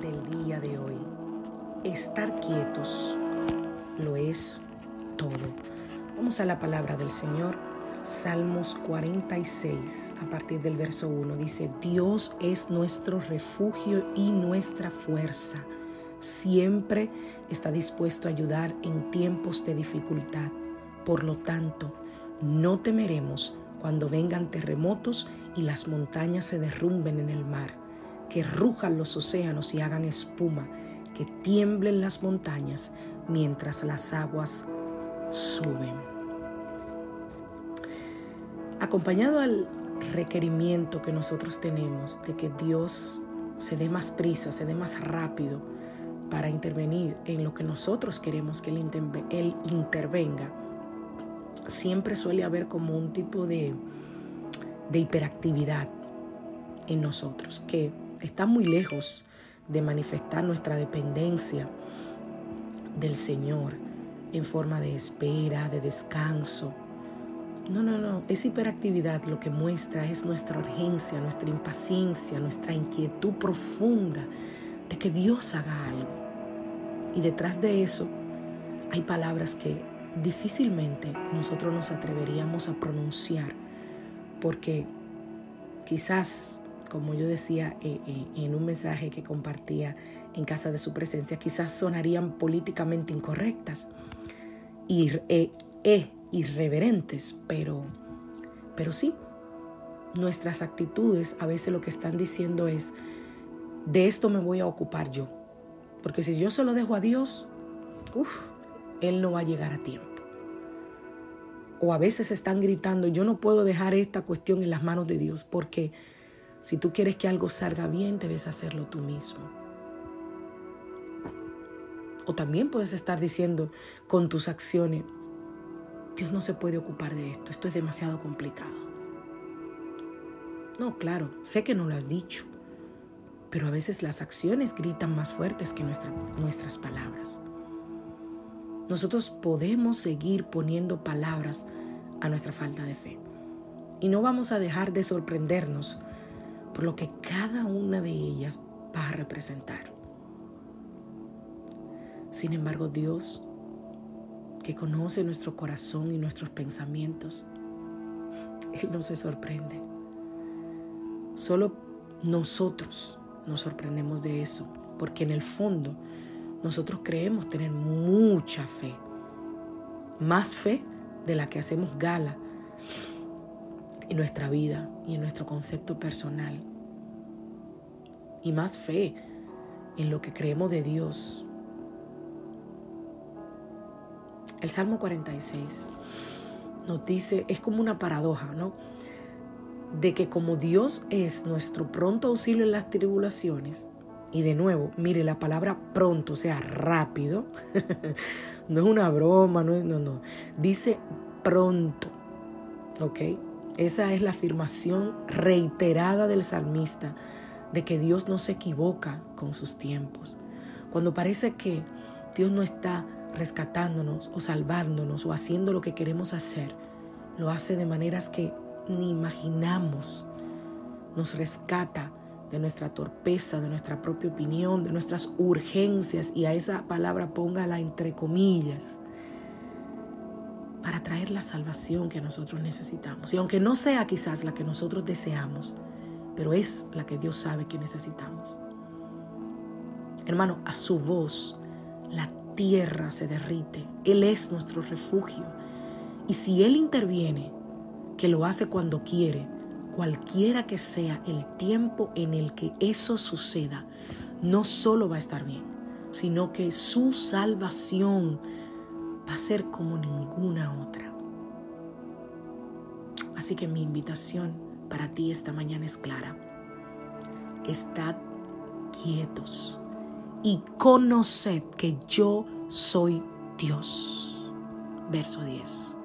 Del día de hoy. Estar quietos lo es todo. Vamos a la palabra del Señor. Salmos 46, a partir del verso 1, dice, Dios es nuestro refugio y nuestra fuerza. Siempre está dispuesto a ayudar en tiempos de dificultad. Por lo tanto, no temeremos cuando vengan terremotos y las montañas se derrumben en el mar que rujan los océanos y hagan espuma, que tiemblen las montañas mientras las aguas suben. Acompañado al requerimiento que nosotros tenemos de que Dios se dé más prisa, se dé más rápido para intervenir en lo que nosotros queremos que Él, intervenga, siempre suele haber como un tipo de, de hiperactividad en nosotros, que está muy lejos de manifestar nuestra dependencia del Señor en forma de espera, de descanso. No, no, no. Esa hiperactividad lo que muestra es nuestra urgencia, nuestra impaciencia, nuestra inquietud profunda de que Dios haga algo. Y detrás de eso hay palabras que difícilmente nosotros nos atreveríamos a pronunciar porque quizás como yo decía eh, eh, en un mensaje que compartía en casa de su presencia, quizás sonarían políticamente incorrectas y e, e irreverentes, pero, pero sí, nuestras actitudes a veces lo que están diciendo es, de esto me voy a ocupar yo, porque si yo se lo dejo a Dios, Él no va a llegar a tiempo. O a veces están gritando, yo no puedo dejar esta cuestión en las manos de Dios, porque si tú quieres que algo salga bien, debes hacerlo tú mismo. O también puedes estar diciendo con tus acciones, Dios no se puede ocupar de esto, esto es demasiado complicado. No, claro, sé que no lo has dicho, pero a veces las acciones gritan más fuertes que nuestras palabras. Nosotros podemos seguir poniendo palabras a nuestra falta de fe y no vamos a dejar de sorprendernos por lo que cada una de ellas va a representar. Sin embargo, Dios, que conoce nuestro corazón y nuestros pensamientos, Él no se sorprende. Solo nosotros nos sorprendemos de eso, porque en el fondo nosotros creemos tener mucha fe, más fe de la que hacemos gala en nuestra vida y en nuestro concepto personal. Y más fe en lo que creemos de Dios. El Salmo 46 nos dice, es como una paradoja, ¿no? De que como Dios es nuestro pronto auxilio en las tribulaciones, y de nuevo, mire la palabra pronto, o sea, rápido, no es una broma, no es, no, no, dice pronto, ¿ok? Esa es la afirmación reiterada del salmista de que Dios no se equivoca con sus tiempos. Cuando parece que Dios no está rescatándonos o salvándonos o haciendo lo que queremos hacer, lo hace de maneras que ni imaginamos. Nos rescata de nuestra torpeza, de nuestra propia opinión, de nuestras urgencias, y a esa palabra póngala entre comillas, para traer la salvación que nosotros necesitamos. Y aunque no sea quizás la que nosotros deseamos, pero es la que Dios sabe que necesitamos. Hermano, a su voz la tierra se derrite. Él es nuestro refugio. Y si Él interviene, que lo hace cuando quiere, cualquiera que sea el tiempo en el que eso suceda, no solo va a estar bien, sino que su salvación va a ser como ninguna otra. Así que mi invitación para ti esta mañana es clara. Estad quietos y conoced que yo soy Dios. Verso 10.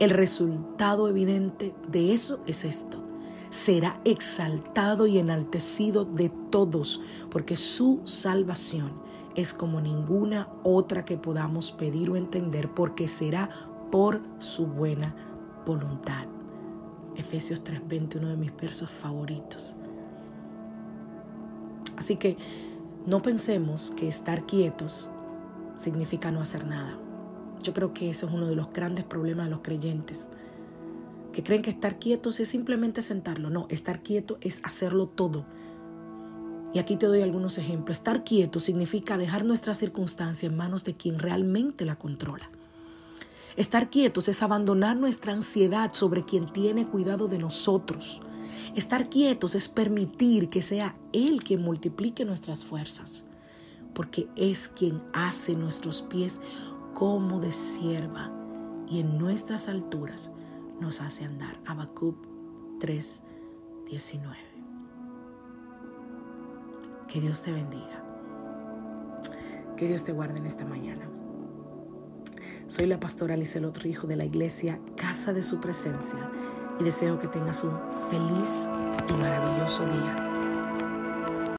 El resultado evidente de eso es esto. Será exaltado y enaltecido de todos, porque su salvación es como ninguna otra que podamos pedir o entender, porque será por su buena voluntad. Efesios 3:20, uno de mis versos favoritos. Así que no pensemos que estar quietos significa no hacer nada. Yo creo que eso es uno de los grandes problemas de los creyentes, que creen que estar quietos es simplemente sentarlo. No, estar quieto es hacerlo todo. Y aquí te doy algunos ejemplos. Estar quieto significa dejar nuestra circunstancia en manos de quien realmente la controla. Estar quietos es abandonar nuestra ansiedad sobre quien tiene cuidado de nosotros. Estar quietos es permitir que sea Él quien multiplique nuestras fuerzas, porque es quien hace nuestros pies como de sierva y en nuestras alturas nos hace andar. Habacuc 3, 19. Que Dios te bendiga. Que Dios te guarde en esta mañana. Soy la pastora Lizelot Rijo de la iglesia Casa de Su Presencia y deseo que tengas un feliz y maravilloso día.